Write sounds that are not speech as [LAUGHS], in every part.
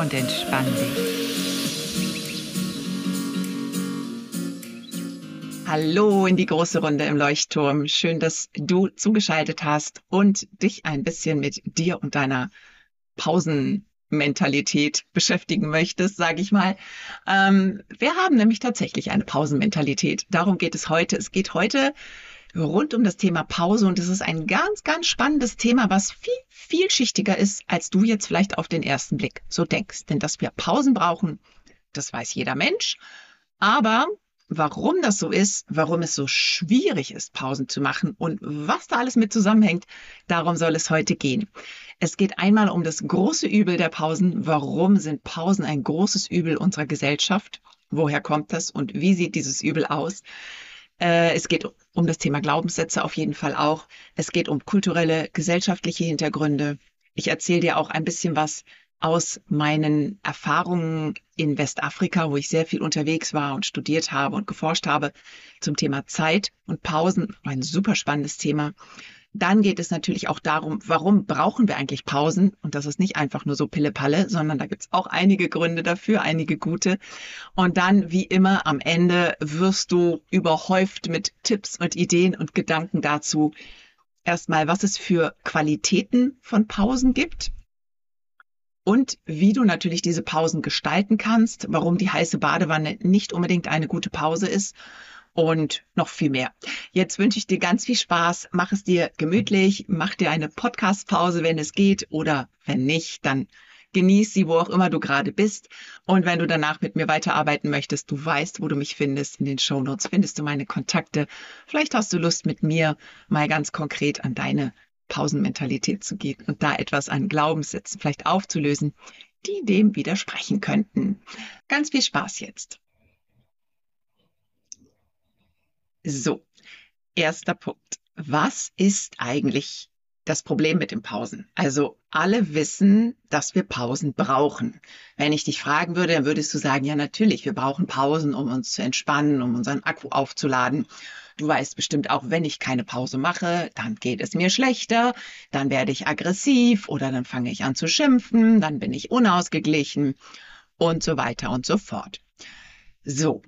und entspann dich. Hallo in die große Runde im Leuchtturm. Schön, dass du zugeschaltet hast und dich ein bisschen mit dir und deiner Pausenmentalität beschäftigen möchtest, sage ich mal. Ähm, wir haben nämlich tatsächlich eine Pausenmentalität. Darum geht es heute. Es geht heute rund um das Thema Pause und es ist ein ganz, ganz spannendes Thema, was viel vielschichtiger ist, als du jetzt vielleicht auf den ersten Blick so denkst. Denn dass wir Pausen brauchen, das weiß jeder Mensch. Aber warum das so ist, warum es so schwierig ist, Pausen zu machen und was da alles mit zusammenhängt, darum soll es heute gehen. Es geht einmal um das große Übel der Pausen. Warum sind Pausen ein großes Übel unserer Gesellschaft? Woher kommt das und wie sieht dieses Übel aus? Äh, es geht um das Thema Glaubenssätze auf jeden Fall auch. Es geht um kulturelle, gesellschaftliche Hintergründe. Ich erzähle dir auch ein bisschen was aus meinen Erfahrungen in Westafrika, wo ich sehr viel unterwegs war und studiert habe und geforscht habe zum Thema Zeit und Pausen. Ein super spannendes Thema. Dann geht es natürlich auch darum, warum brauchen wir eigentlich Pausen? Und das ist nicht einfach nur so Pille-Palle, sondern da gibt es auch einige Gründe dafür, einige gute. Und dann, wie immer, am Ende wirst du überhäuft mit Tipps und Ideen und Gedanken dazu. Erstmal, was es für Qualitäten von Pausen gibt und wie du natürlich diese Pausen gestalten kannst, warum die heiße Badewanne nicht unbedingt eine gute Pause ist und noch viel mehr. Jetzt wünsche ich dir ganz viel Spaß. Mach es dir gemütlich, mach dir eine Podcast-Pause, wenn es geht oder wenn nicht, dann genieß sie, wo auch immer du gerade bist. Und wenn du danach mit mir weiterarbeiten möchtest, du weißt, wo du mich findest. In den Show Notes findest du meine Kontakte. Vielleicht hast du Lust, mit mir mal ganz konkret an deine Pausenmentalität zu gehen und da etwas an Glaubenssätzen vielleicht aufzulösen, die dem widersprechen könnten. Ganz viel Spaß jetzt. So, erster Punkt. Was ist eigentlich das Problem mit den Pausen? Also alle wissen, dass wir Pausen brauchen. Wenn ich dich fragen würde, dann würdest du sagen, ja natürlich, wir brauchen Pausen, um uns zu entspannen, um unseren Akku aufzuladen. Du weißt bestimmt auch, wenn ich keine Pause mache, dann geht es mir schlechter, dann werde ich aggressiv oder dann fange ich an zu schimpfen, dann bin ich unausgeglichen und so weiter und so fort. So,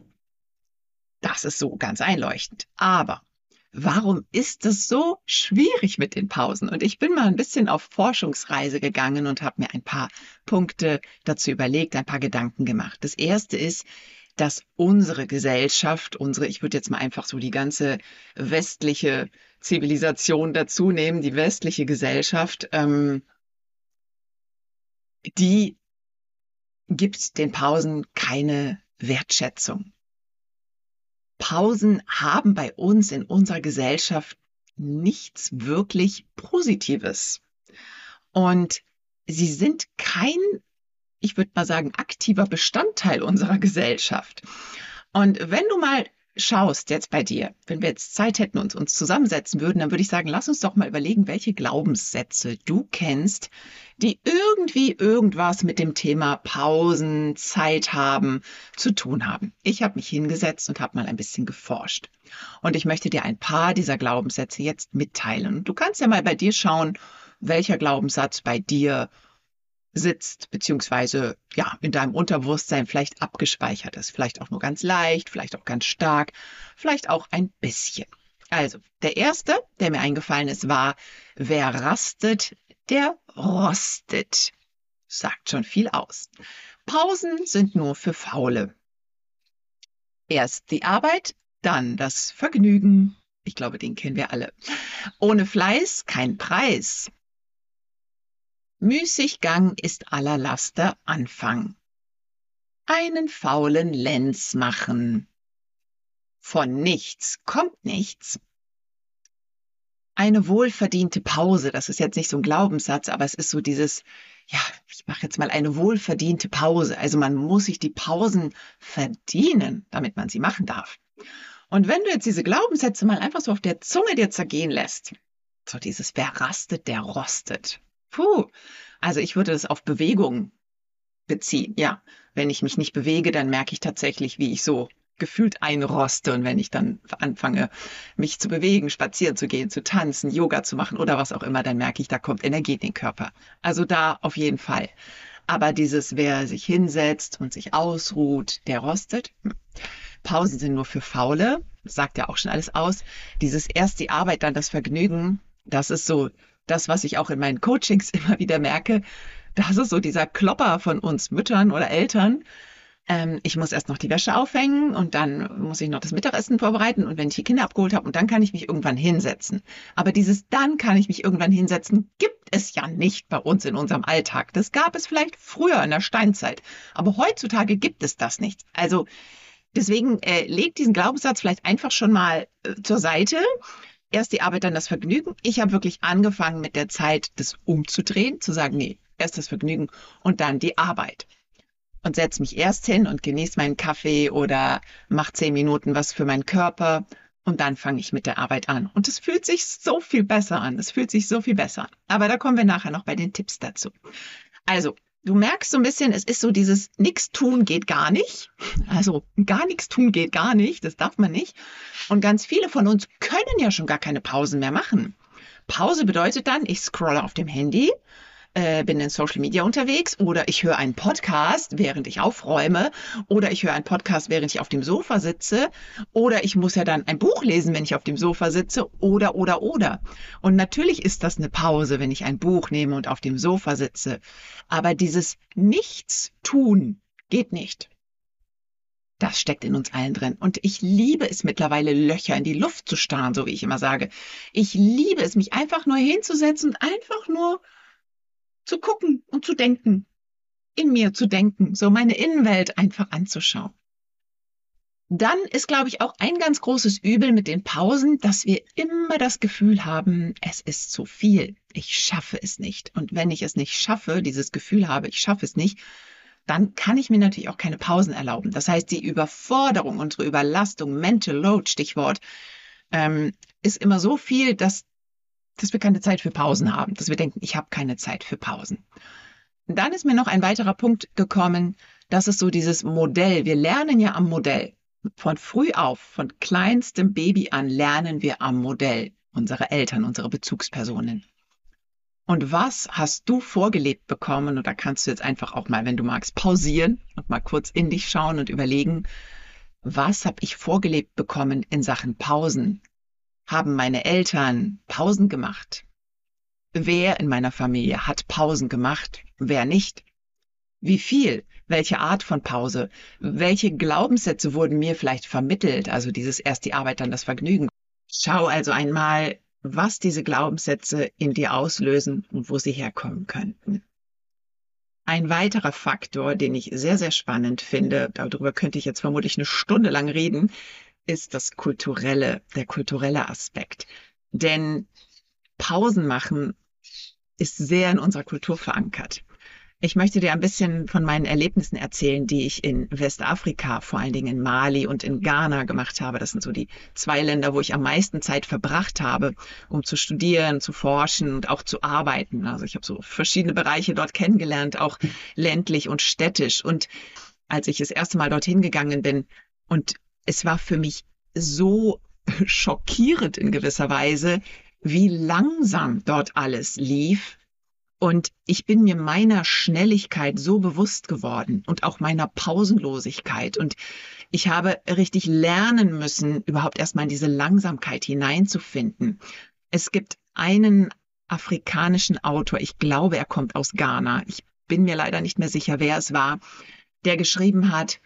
das ist so ganz einleuchtend. Aber warum ist es so schwierig mit den Pausen? Und ich bin mal ein bisschen auf Forschungsreise gegangen und habe mir ein paar Punkte dazu überlegt, ein paar Gedanken gemacht. Das erste ist, dass unsere Gesellschaft, unsere, ich würde jetzt mal einfach so die ganze westliche Zivilisation dazu nehmen, die westliche Gesellschaft, ähm, die gibt den Pausen keine Wertschätzung. Pausen haben bei uns in unserer Gesellschaft nichts wirklich Positives. Und sie sind kein, ich würde mal sagen, aktiver Bestandteil unserer Gesellschaft. Und wenn du mal schaust jetzt bei dir, wenn wir jetzt Zeit hätten und uns zusammensetzen würden, dann würde ich sagen, lass uns doch mal überlegen, welche Glaubenssätze du kennst, die irgendwie irgendwas mit dem Thema Pausen, Zeit haben zu tun haben. Ich habe mich hingesetzt und habe mal ein bisschen geforscht. Und ich möchte dir ein paar dieser Glaubenssätze jetzt mitteilen. Du kannst ja mal bei dir schauen, welcher Glaubenssatz bei dir sitzt, beziehungsweise ja, in deinem Unterbewusstsein vielleicht abgespeichert ist. Vielleicht auch nur ganz leicht, vielleicht auch ganz stark, vielleicht auch ein bisschen. Also, der erste, der mir eingefallen ist, war, wer rastet, der rostet. Sagt schon viel aus. Pausen sind nur für Faule. Erst die Arbeit, dann das Vergnügen. Ich glaube, den kennen wir alle. Ohne Fleiß kein Preis. Müßiggang ist aller Laster Anfang. Einen faulen Lenz machen. Von nichts kommt nichts. eine wohlverdiente Pause. Das ist jetzt nicht so ein Glaubenssatz, aber es ist so dieses, ja, ich mache jetzt mal eine wohlverdiente Pause. Also man muss sich die Pausen verdienen, damit man sie machen darf. Und wenn du jetzt diese Glaubenssätze mal einfach so auf der Zunge dir zergehen lässt, so dieses wer rastet, der rostet. Puh. Also ich würde das auf Bewegung beziehen. Ja, wenn ich mich nicht bewege, dann merke ich tatsächlich, wie ich so gefühlt einroste. Und wenn ich dann anfange, mich zu bewegen, spazieren zu gehen, zu tanzen, Yoga zu machen oder was auch immer, dann merke ich, da kommt Energie in den Körper. Also da auf jeden Fall. Aber dieses, wer sich hinsetzt und sich ausruht, der rostet. Hm. Pausen sind nur für Faule. sagt ja auch schon alles aus. Dieses erst die Arbeit, dann das Vergnügen. Das ist so das, was ich auch in meinen Coachings [LAUGHS] immer wieder merke. Das ist so dieser Klopper von uns Müttern oder Eltern, ähm, ich muss erst noch die Wäsche aufhängen und dann muss ich noch das Mittagessen vorbereiten und wenn ich die Kinder abgeholt habe und dann kann ich mich irgendwann hinsetzen. Aber dieses dann kann ich mich irgendwann hinsetzen gibt es ja nicht bei uns in unserem Alltag. Das gab es vielleicht früher in der Steinzeit, aber heutzutage gibt es das nicht. Also deswegen äh, legt diesen Glaubenssatz vielleicht einfach schon mal äh, zur Seite erst die Arbeit, dann das Vergnügen. Ich habe wirklich angefangen mit der Zeit, das umzudrehen, zu sagen, nee, erst das Vergnügen und dann die Arbeit und setze mich erst hin und genieße meinen Kaffee oder mache zehn Minuten was für meinen Körper und dann fange ich mit der Arbeit an. Und es fühlt sich so viel besser an. Es fühlt sich so viel besser an. Aber da kommen wir nachher noch bei den Tipps dazu. Also, du merkst so ein bisschen, es ist so dieses Nix tun geht gar nicht. Also gar nichts tun geht gar nicht. Das darf man nicht. Und ganz viele von uns können ja schon gar keine Pausen mehr machen. Pause bedeutet dann, ich scrolle auf dem Handy äh, bin in Social Media unterwegs oder ich höre einen Podcast, während ich aufräume oder ich höre einen Podcast, während ich auf dem Sofa sitze oder ich muss ja dann ein Buch lesen, wenn ich auf dem Sofa sitze oder oder oder. Und natürlich ist das eine Pause, wenn ich ein Buch nehme und auf dem Sofa sitze. Aber dieses Nichtstun geht nicht. Das steckt in uns allen drin. Und ich liebe es mittlerweile, Löcher in die Luft zu starren, so wie ich immer sage. Ich liebe es, mich einfach nur hinzusetzen und einfach nur zu gucken und zu denken, in mir zu denken, so meine Innenwelt einfach anzuschauen. Dann ist, glaube ich, auch ein ganz großes Übel mit den Pausen, dass wir immer das Gefühl haben, es ist zu viel, ich schaffe es nicht. Und wenn ich es nicht schaffe, dieses Gefühl habe, ich schaffe es nicht, dann kann ich mir natürlich auch keine Pausen erlauben. Das heißt, die Überforderung, unsere Überlastung, Mental Load, Stichwort, ähm, ist immer so viel, dass dass wir keine Zeit für Pausen haben, dass wir denken, ich habe keine Zeit für Pausen. Dann ist mir noch ein weiterer Punkt gekommen, das ist so dieses Modell. Wir lernen ja am Modell. Von früh auf, von kleinstem Baby an lernen wir am Modell unsere Eltern, unsere Bezugspersonen. Und was hast du vorgelebt bekommen? Und da kannst du jetzt einfach auch mal, wenn du magst, pausieren und mal kurz in dich schauen und überlegen, was habe ich vorgelebt bekommen in Sachen Pausen, haben meine Eltern Pausen gemacht? Wer in meiner Familie hat Pausen gemacht? Wer nicht? Wie viel? Welche Art von Pause? Welche Glaubenssätze wurden mir vielleicht vermittelt? Also dieses erst die Arbeit, dann das Vergnügen. Schau also einmal, was diese Glaubenssätze in dir auslösen und wo sie herkommen könnten. Ein weiterer Faktor, den ich sehr, sehr spannend finde, darüber könnte ich jetzt vermutlich eine Stunde lang reden, ist das kulturelle, der kulturelle Aspekt. Denn Pausen machen ist sehr in unserer Kultur verankert. Ich möchte dir ein bisschen von meinen Erlebnissen erzählen, die ich in Westafrika, vor allen Dingen in Mali und in Ghana gemacht habe. Das sind so die zwei Länder, wo ich am meisten Zeit verbracht habe, um zu studieren, zu forschen und auch zu arbeiten. Also ich habe so verschiedene Bereiche dort kennengelernt, auch ländlich und städtisch. Und als ich das erste Mal dorthin gegangen bin und es war für mich so [LAUGHS] schockierend in gewisser Weise, wie langsam dort alles lief. Und ich bin mir meiner Schnelligkeit so bewusst geworden und auch meiner Pausenlosigkeit. Und ich habe richtig lernen müssen, überhaupt erstmal in diese Langsamkeit hineinzufinden. Es gibt einen afrikanischen Autor, ich glaube, er kommt aus Ghana. Ich bin mir leider nicht mehr sicher, wer es war, der geschrieben hat,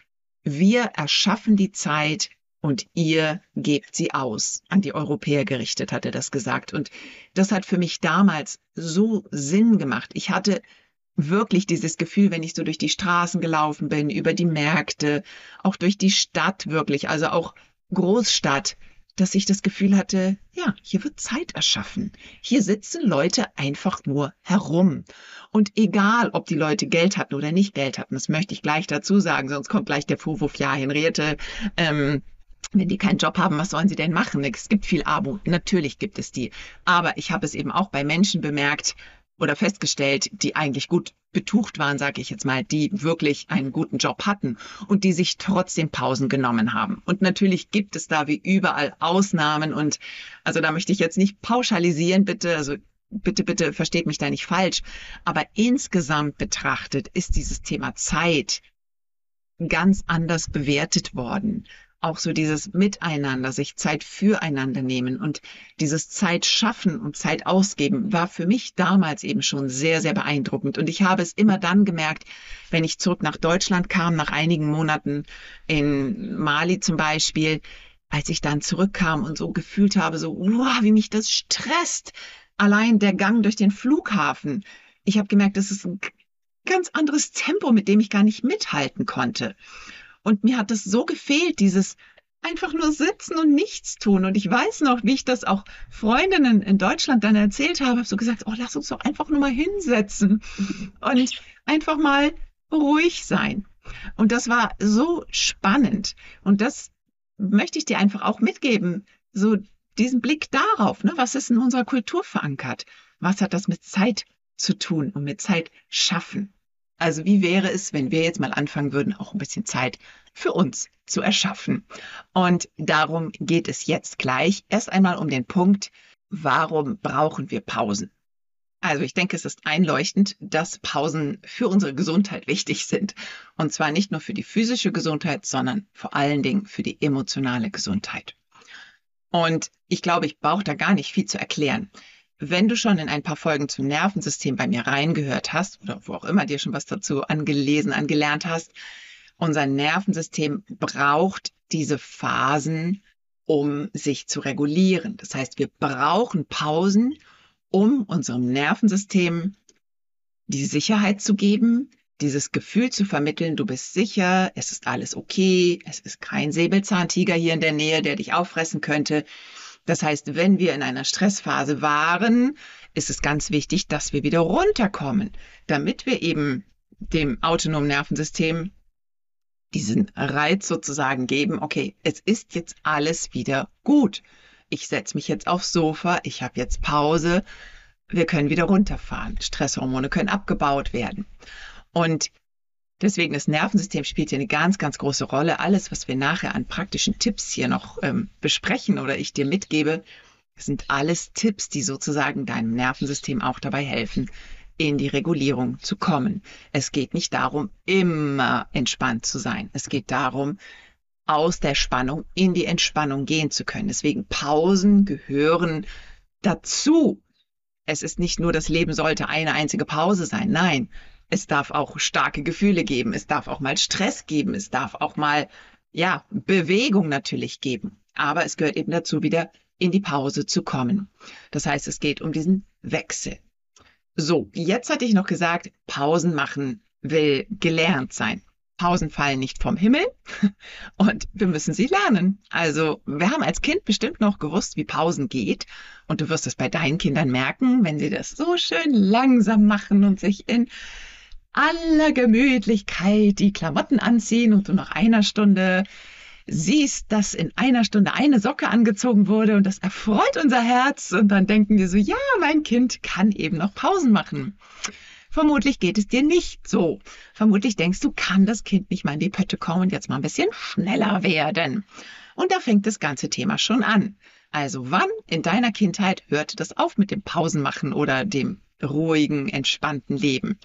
wir erschaffen die Zeit und ihr gebt sie aus. An die Europäer gerichtet hat er das gesagt. Und das hat für mich damals so Sinn gemacht. Ich hatte wirklich dieses Gefühl, wenn ich so durch die Straßen gelaufen bin, über die Märkte, auch durch die Stadt wirklich, also auch Großstadt, dass ich das Gefühl hatte, ja, hier wird Zeit erschaffen. Hier sitzen Leute einfach nur herum. Und egal, ob die Leute Geld hatten oder nicht Geld hatten, das möchte ich gleich dazu sagen, sonst kommt gleich der Vorwurf, ja, Henriette, ähm, wenn die keinen Job haben, was sollen sie denn machen? Es gibt viel Armut, natürlich gibt es die. Aber ich habe es eben auch bei Menschen bemerkt, oder festgestellt, die eigentlich gut betucht waren, sage ich jetzt mal, die wirklich einen guten Job hatten und die sich trotzdem Pausen genommen haben. Und natürlich gibt es da wie überall Ausnahmen und also da möchte ich jetzt nicht pauschalisieren, bitte, also bitte, bitte versteht mich da nicht falsch, aber insgesamt betrachtet ist dieses Thema Zeit ganz anders bewertet worden auch so dieses Miteinander, sich Zeit füreinander nehmen und dieses Zeit schaffen und Zeit ausgeben war für mich damals eben schon sehr, sehr beeindruckend. Und ich habe es immer dann gemerkt, wenn ich zurück nach Deutschland kam, nach einigen Monaten in Mali zum Beispiel, als ich dann zurückkam und so gefühlt habe, so, wow, wie mich das stresst. Allein der Gang durch den Flughafen. Ich habe gemerkt, das ist ein ganz anderes Tempo, mit dem ich gar nicht mithalten konnte. Und mir hat das so gefehlt, dieses einfach nur sitzen und nichts tun. Und ich weiß noch, wie ich das auch Freundinnen in Deutschland dann erzählt habe, habe so gesagt, oh, lass uns doch einfach nur mal hinsetzen und einfach mal ruhig sein. Und das war so spannend. Und das möchte ich dir einfach auch mitgeben. So diesen Blick darauf, ne, was ist in unserer Kultur verankert? Was hat das mit Zeit zu tun und mit Zeit schaffen? Also wie wäre es, wenn wir jetzt mal anfangen würden, auch ein bisschen Zeit für uns zu erschaffen? Und darum geht es jetzt gleich. Erst einmal um den Punkt, warum brauchen wir Pausen? Also ich denke, es ist einleuchtend, dass Pausen für unsere Gesundheit wichtig sind. Und zwar nicht nur für die physische Gesundheit, sondern vor allen Dingen für die emotionale Gesundheit. Und ich glaube, ich brauche da gar nicht viel zu erklären. Wenn du schon in ein paar Folgen zum Nervensystem bei mir reingehört hast oder wo auch immer dir schon was dazu angelesen, angelernt hast, unser Nervensystem braucht diese Phasen, um sich zu regulieren. Das heißt, wir brauchen Pausen, um unserem Nervensystem die Sicherheit zu geben, dieses Gefühl zu vermitteln, du bist sicher, es ist alles okay, es ist kein Säbelzahntiger hier in der Nähe, der dich auffressen könnte. Das heißt, wenn wir in einer Stressphase waren, ist es ganz wichtig, dass wir wieder runterkommen, damit wir eben dem autonomen Nervensystem diesen Reiz sozusagen geben, okay, es ist jetzt alles wieder gut. Ich setze mich jetzt aufs Sofa, ich habe jetzt Pause, wir können wieder runterfahren. Stresshormone können abgebaut werden. Und Deswegen das Nervensystem spielt hier eine ganz, ganz große Rolle. Alles, was wir nachher an praktischen Tipps hier noch ähm, besprechen oder ich dir mitgebe, sind alles Tipps, die sozusagen deinem Nervensystem auch dabei helfen, in die Regulierung zu kommen. Es geht nicht darum, immer entspannt zu sein. Es geht darum, aus der Spannung in die Entspannung gehen zu können. Deswegen Pausen gehören dazu. Es ist nicht nur, das Leben sollte eine einzige Pause sein. Nein, es darf auch starke Gefühle geben. Es darf auch mal Stress geben. Es darf auch mal, ja, Bewegung natürlich geben. Aber es gehört eben dazu, wieder in die Pause zu kommen. Das heißt, es geht um diesen Wechsel. So, jetzt hatte ich noch gesagt, Pausen machen will gelernt sein. Pausen fallen nicht vom Himmel [LAUGHS] und wir müssen sie lernen. Also wir haben als Kind bestimmt noch gewusst, wie Pausen geht und du wirst es bei deinen Kindern merken, wenn sie das so schön langsam machen und sich in aller Gemütlichkeit die Klamotten anziehen und du nach einer Stunde siehst, dass in einer Stunde eine Socke angezogen wurde und das erfreut unser Herz und dann denken wir so, ja, mein Kind kann eben noch Pausen machen. Vermutlich geht es dir nicht so. Vermutlich denkst du, kann das Kind nicht mal in die Pötte kommen und jetzt mal ein bisschen schneller werden. Und da fängt das ganze Thema schon an. Also wann in deiner Kindheit hörte das auf mit dem Pausenmachen oder dem ruhigen, entspannten Leben?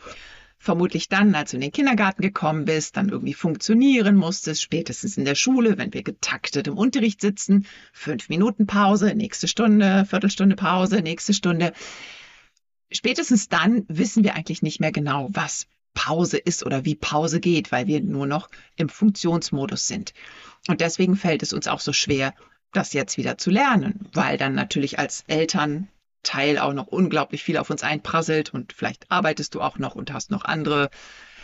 Vermutlich dann, als du in den Kindergarten gekommen bist, dann irgendwie funktionieren musstest, spätestens in der Schule, wenn wir getaktet im Unterricht sitzen, fünf Minuten Pause, nächste Stunde, Viertelstunde Pause, nächste Stunde. Spätestens dann wissen wir eigentlich nicht mehr genau, was Pause ist oder wie Pause geht, weil wir nur noch im Funktionsmodus sind. Und deswegen fällt es uns auch so schwer, das jetzt wieder zu lernen, weil dann natürlich als Eltern Teil auch noch unglaublich viel auf uns einprasselt und vielleicht arbeitest du auch noch und hast noch andere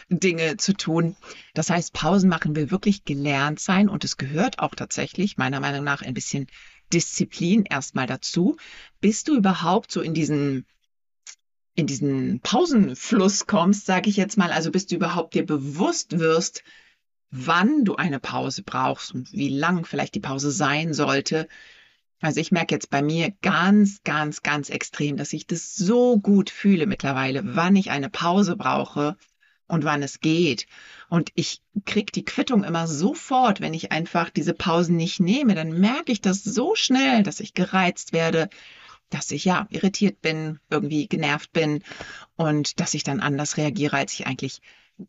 Dinge zu tun. Das heißt, Pausen machen will wirklich gelernt sein und es gehört auch tatsächlich meiner Meinung nach ein bisschen Disziplin erstmal dazu, bis du überhaupt so in diesen in diesen Pausenfluss kommst, sage ich jetzt mal, also bis du überhaupt dir bewusst wirst, wann du eine Pause brauchst und wie lang vielleicht die Pause sein sollte. Also ich merke jetzt bei mir ganz, ganz, ganz extrem, dass ich das so gut fühle mittlerweile, wann ich eine Pause brauche und wann es geht. Und ich krieg die Quittung immer sofort, wenn ich einfach diese Pausen nicht nehme. Dann merke ich das so schnell, dass ich gereizt werde, dass ich ja irritiert bin, irgendwie genervt bin und dass ich dann anders reagiere, als ich eigentlich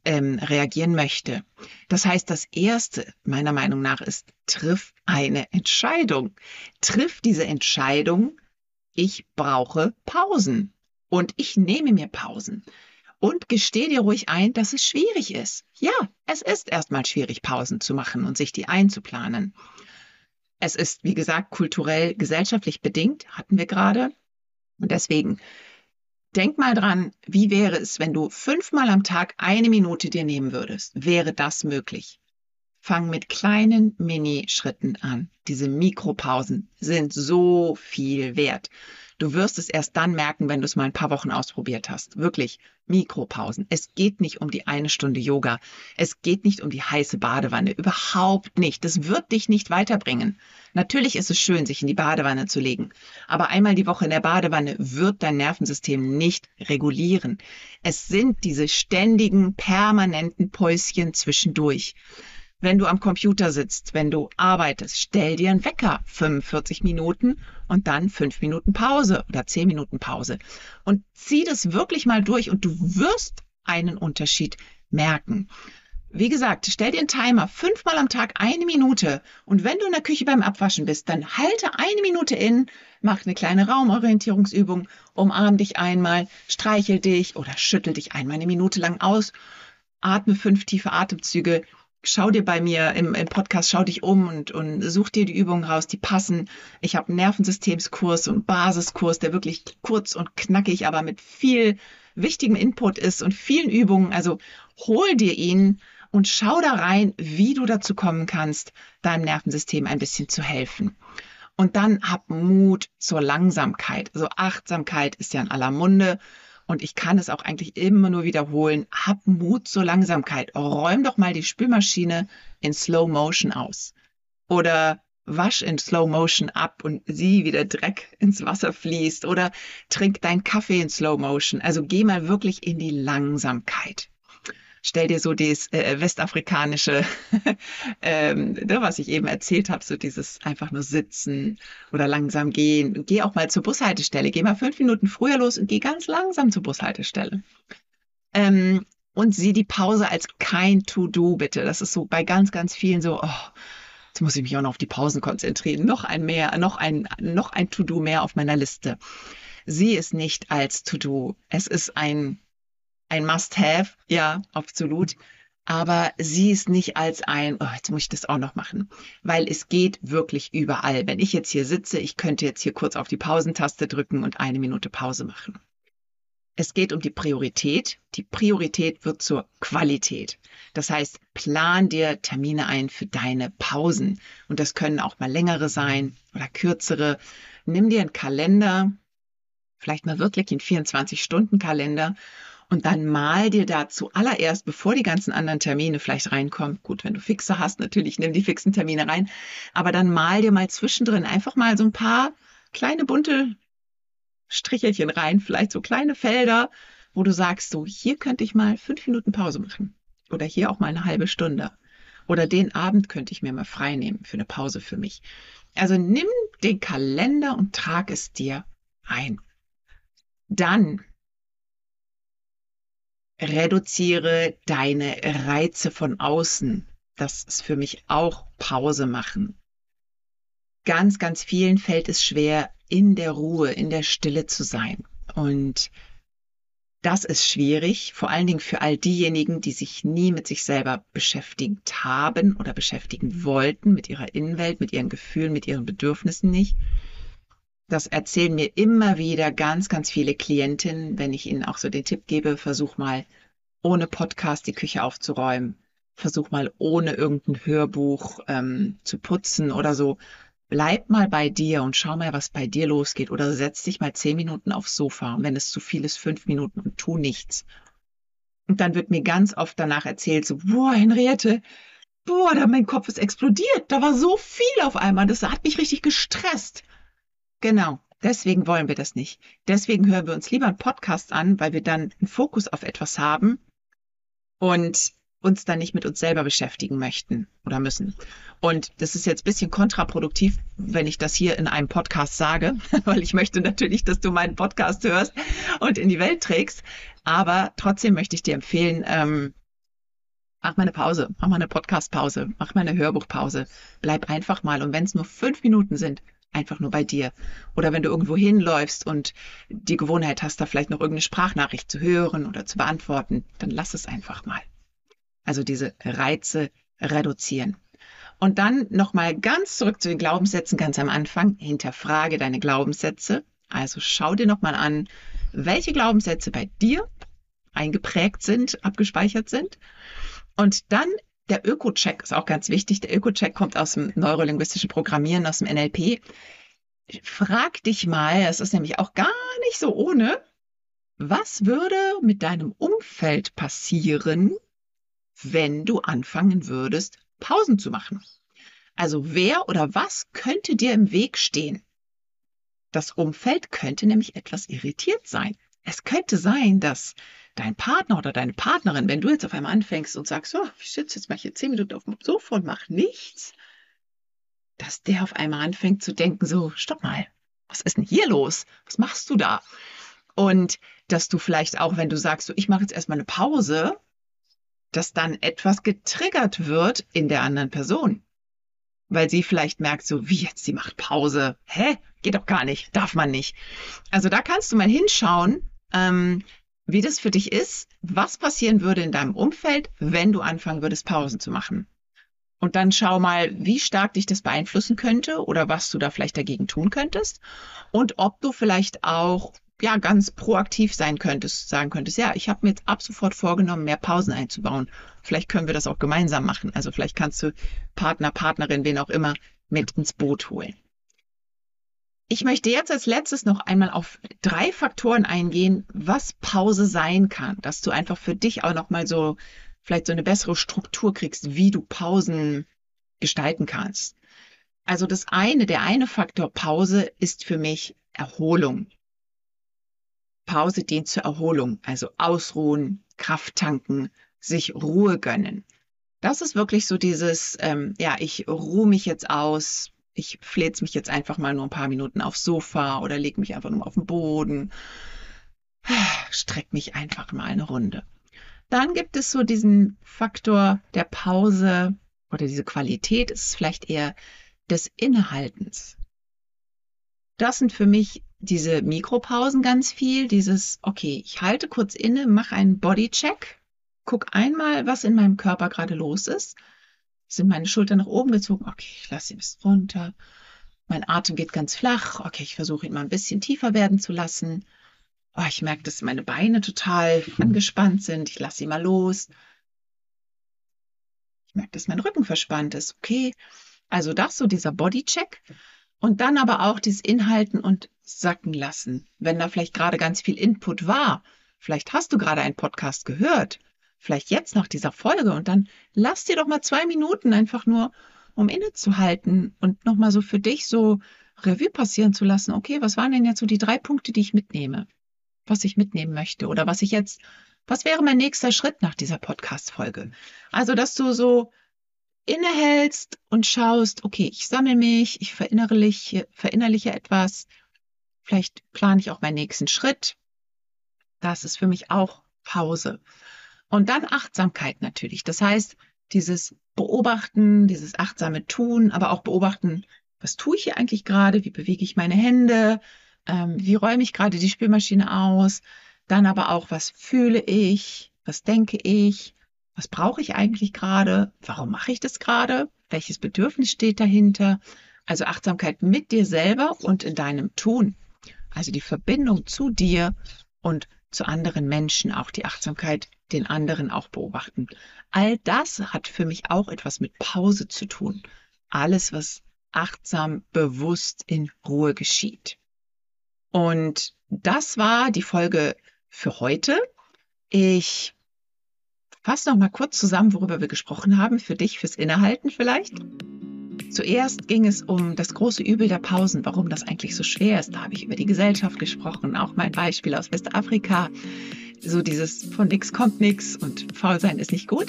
ähm, reagieren möchte. Das heißt, das Erste meiner Meinung nach ist, triff eine Entscheidung. Triff diese Entscheidung, ich brauche Pausen und ich nehme mir Pausen. Und gesteh dir ruhig ein, dass es schwierig ist. Ja, es ist erstmal schwierig, Pausen zu machen und sich die einzuplanen. Es ist, wie gesagt, kulturell, gesellschaftlich bedingt, hatten wir gerade. Und deswegen denk mal dran, wie wäre es, wenn du fünfmal am Tag eine Minute dir nehmen würdest? Wäre das möglich? Fang mit kleinen Mini-Schritten an. Diese Mikropausen sind so viel wert. Du wirst es erst dann merken, wenn du es mal ein paar Wochen ausprobiert hast. Wirklich, Mikropausen. Es geht nicht um die eine Stunde Yoga. Es geht nicht um die heiße Badewanne. Überhaupt nicht. Das wird dich nicht weiterbringen. Natürlich ist es schön, sich in die Badewanne zu legen. Aber einmal die Woche in der Badewanne wird dein Nervensystem nicht regulieren. Es sind diese ständigen, permanenten Päuschen zwischendurch wenn du am Computer sitzt, wenn du arbeitest, stell dir einen Wecker, 45 Minuten und dann fünf Minuten Pause oder zehn Minuten Pause. Und zieh das wirklich mal durch und du wirst einen Unterschied merken. Wie gesagt, stell dir einen Timer, fünfmal am Tag eine Minute. Und wenn du in der Küche beim Abwaschen bist, dann halte eine Minute in, mach eine kleine Raumorientierungsübung, umarm dich einmal, streichel dich oder schüttel dich einmal eine Minute lang aus, atme fünf tiefe Atemzüge schau dir bei mir im, im, Podcast, schau dich um und, und such dir die Übungen raus, die passen. Ich habe einen Nervensystemskurs und Basiskurs, der wirklich kurz und knackig, aber mit viel wichtigem Input ist und vielen Übungen. Also hol dir ihn und schau da rein, wie du dazu kommen kannst, deinem Nervensystem ein bisschen zu helfen. Und dann hab Mut zur Langsamkeit. Also Achtsamkeit ist ja in aller Munde und ich kann es auch eigentlich immer nur wiederholen, hab Mut zur Langsamkeit. Räum doch mal die Spülmaschine in Slow Motion aus. Oder wasch in Slow Motion ab und sieh, wie der Dreck ins Wasser fließt. Oder trink deinen Kaffee in Slow Motion. Also geh mal wirklich in die Langsamkeit stell dir so das äh, westafrikanische, [LAUGHS] ähm, ne, was ich eben erzählt habe, so dieses einfach nur sitzen oder langsam gehen. Geh auch mal zur Bushaltestelle. Geh mal fünf Minuten früher los und geh ganz langsam zur Bushaltestelle. Ähm, und sieh die Pause als kein To-Do, bitte. Das ist so bei ganz, ganz vielen so, oh, jetzt muss ich mich auch noch auf die Pausen konzentrieren. Noch ein mehr, noch ein, noch ein To-Do mehr auf meiner Liste. Sieh es nicht als To-Do. Es ist ein ein Must-Have, ja, absolut. Aber sieh es nicht als ein, oh, jetzt muss ich das auch noch machen, weil es geht wirklich überall. Wenn ich jetzt hier sitze, ich könnte jetzt hier kurz auf die Pausentaste drücken und eine Minute Pause machen. Es geht um die Priorität. Die Priorität wird zur Qualität. Das heißt, plan dir Termine ein für deine Pausen. Und das können auch mal längere sein oder kürzere. Nimm dir einen Kalender, vielleicht mal wirklich einen 24-Stunden-Kalender und dann mal dir da zuallererst, bevor die ganzen anderen Termine vielleicht reinkommen, gut, wenn du Fixe hast, natürlich nimm die fixen Termine rein, aber dann mal dir mal zwischendrin einfach mal so ein paar kleine bunte Strichelchen rein, vielleicht so kleine Felder, wo du sagst, so hier könnte ich mal fünf Minuten Pause machen oder hier auch mal eine halbe Stunde oder den Abend könnte ich mir mal frei nehmen für eine Pause für mich. Also nimm den Kalender und trag es dir ein. Dann reduziere deine Reize von außen. Das ist für mich auch Pause machen. Ganz, ganz vielen fällt es schwer, in der Ruhe, in der Stille zu sein. Und das ist schwierig, vor allen Dingen für all diejenigen, die sich nie mit sich selber beschäftigt haben oder beschäftigen wollten, mit ihrer Innenwelt, mit ihren Gefühlen, mit ihren Bedürfnissen nicht. Das erzählen mir immer wieder ganz, ganz viele Klientinnen, wenn ich ihnen auch so den Tipp gebe, versuch mal ohne Podcast die Küche aufzuräumen. Versuch mal ohne irgendein Hörbuch ähm, zu putzen oder so. bleib mal bei dir und schau mal, was bei dir losgeht. Oder setz dich mal zehn Minuten aufs Sofa. Und wenn es zu viel ist, fünf Minuten und tu nichts. Und dann wird mir ganz oft danach erzählt, so, boah, Henriette, boah, da mein Kopf ist explodiert. Da war so viel auf einmal. Das hat mich richtig gestresst. Genau. Deswegen wollen wir das nicht. Deswegen hören wir uns lieber einen Podcast an, weil wir dann einen Fokus auf etwas haben und uns dann nicht mit uns selber beschäftigen möchten oder müssen. Und das ist jetzt ein bisschen kontraproduktiv, wenn ich das hier in einem Podcast sage, [LAUGHS] weil ich möchte natürlich, dass du meinen Podcast hörst und in die Welt trägst. Aber trotzdem möchte ich dir empfehlen, ähm, mach mal eine Pause, mach mal eine Podcastpause, mach mal eine Hörbuchpause. Bleib einfach mal. Und wenn es nur fünf Minuten sind, einfach nur bei dir. Oder wenn du irgendwo hinläufst und die Gewohnheit hast, da vielleicht noch irgendeine Sprachnachricht zu hören oder zu beantworten, dann lass es einfach mal. Also diese Reize reduzieren. Und dann nochmal ganz zurück zu den Glaubenssätzen ganz am Anfang. Hinterfrage deine Glaubenssätze. Also schau dir nochmal an, welche Glaubenssätze bei dir eingeprägt sind, abgespeichert sind. Und dann der Öko-Check ist auch ganz wichtig. Der Öko-Check kommt aus dem neurolinguistischen Programmieren, aus dem NLP. Frag dich mal, es ist nämlich auch gar nicht so ohne, was würde mit deinem Umfeld passieren, wenn du anfangen würdest, Pausen zu machen? Also wer oder was könnte dir im Weg stehen? Das Umfeld könnte nämlich etwas irritiert sein. Es könnte sein, dass dein Partner oder deine Partnerin, wenn du jetzt auf einmal anfängst und sagst, so, ich sitze jetzt mal hier zehn Minuten auf dem Sofa und mache nichts, dass der auf einmal anfängt zu denken, so, stopp mal, was ist denn hier los? Was machst du da? Und dass du vielleicht auch, wenn du sagst, so, ich mache jetzt erstmal eine Pause, dass dann etwas getriggert wird in der anderen Person. Weil sie vielleicht merkt, so, wie jetzt, sie macht Pause. Hä? Geht doch gar nicht, darf man nicht. Also da kannst du mal hinschauen, ähm, wie das für dich ist, was passieren würde in deinem Umfeld, wenn du anfangen würdest, Pausen zu machen. Und dann schau mal, wie stark dich das beeinflussen könnte oder was du da vielleicht dagegen tun könntest und ob du vielleicht auch ja ganz proaktiv sein könntest, sagen könntest, ja, ich habe mir jetzt ab sofort vorgenommen, mehr Pausen einzubauen. Vielleicht können wir das auch gemeinsam machen. Also vielleicht kannst du Partner, Partnerin, wen auch immer mit ins Boot holen. Ich möchte jetzt als letztes noch einmal auf drei Faktoren eingehen, was Pause sein kann, dass du einfach für dich auch noch mal so vielleicht so eine bessere Struktur kriegst, wie du Pausen gestalten kannst. Also das eine, der eine Faktor Pause ist für mich Erholung. Pause dient zur Erholung, also ausruhen, Kraft tanken, sich Ruhe gönnen. Das ist wirklich so dieses, ähm, ja, ich ruhe mich jetzt aus, ich fläze mich jetzt einfach mal nur ein paar Minuten aufs Sofa oder lege mich einfach nur auf den Boden, streck mich einfach mal eine Runde. Dann gibt es so diesen Faktor der Pause oder diese Qualität ist vielleicht eher des Innehaltens. Das sind für mich diese Mikropausen ganz viel, dieses, okay, ich halte kurz inne, mache einen Bodycheck, guck einmal, was in meinem Körper gerade los ist sind meine Schultern nach oben gezogen. Okay, ich lasse sie bis runter. Mein Atem geht ganz flach. Okay, ich versuche ihn mal ein bisschen tiefer werden zu lassen. Oh, ich merke, dass meine Beine total angespannt sind. Ich lasse sie mal los. Ich merke, dass mein Rücken verspannt ist. Okay, also das so dieser Bodycheck. Und dann aber auch dieses Inhalten und sacken lassen. Wenn da vielleicht gerade ganz viel Input war. Vielleicht hast du gerade einen Podcast gehört vielleicht jetzt nach dieser Folge und dann lass dir doch mal zwei Minuten einfach nur, um innezuhalten und nochmal so für dich so Revue passieren zu lassen. Okay, was waren denn jetzt so die drei Punkte, die ich mitnehme? Was ich mitnehmen möchte oder was ich jetzt, was wäre mein nächster Schritt nach dieser Podcast-Folge? Also, dass du so innehältst und schaust, okay, ich sammle mich, ich verinnerliche, verinnerliche etwas, vielleicht plane ich auch meinen nächsten Schritt. Das ist für mich auch Pause. Und dann Achtsamkeit natürlich. Das heißt, dieses Beobachten, dieses achtsame Tun, aber auch beobachten, was tue ich hier eigentlich gerade? Wie bewege ich meine Hände? Ähm, wie räume ich gerade die Spülmaschine aus? Dann aber auch, was fühle ich? Was denke ich? Was brauche ich eigentlich gerade? Warum mache ich das gerade? Welches Bedürfnis steht dahinter? Also Achtsamkeit mit dir selber und in deinem Tun. Also die Verbindung zu dir und zu anderen Menschen, auch die Achtsamkeit den anderen auch beobachten. All das hat für mich auch etwas mit Pause zu tun. Alles, was achtsam, bewusst in Ruhe geschieht. Und das war die Folge für heute. Ich fasse noch mal kurz zusammen, worüber wir gesprochen haben, für dich, fürs Innehalten vielleicht. Zuerst ging es um das große Übel der Pausen, warum das eigentlich so schwer ist. Da habe ich über die Gesellschaft gesprochen, auch mein Beispiel aus Westafrika. So dieses von nix kommt nix und faul sein ist nicht gut.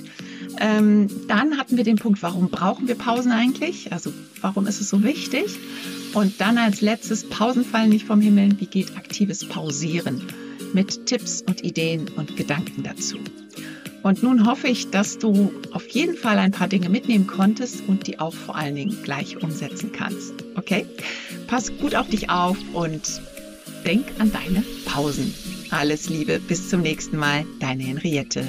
Ähm, dann hatten wir den Punkt, warum brauchen wir Pausen eigentlich? Also warum ist es so wichtig? Und dann als letztes, Pausen fallen nicht vom Himmel. Wie geht aktives Pausieren? Mit Tipps und Ideen und Gedanken dazu. Und nun hoffe ich, dass du auf jeden Fall ein paar Dinge mitnehmen konntest und die auch vor allen Dingen gleich umsetzen kannst. Okay? Pass gut auf dich auf und denk an deine Pausen. Alles Liebe, bis zum nächsten Mal, deine Henriette.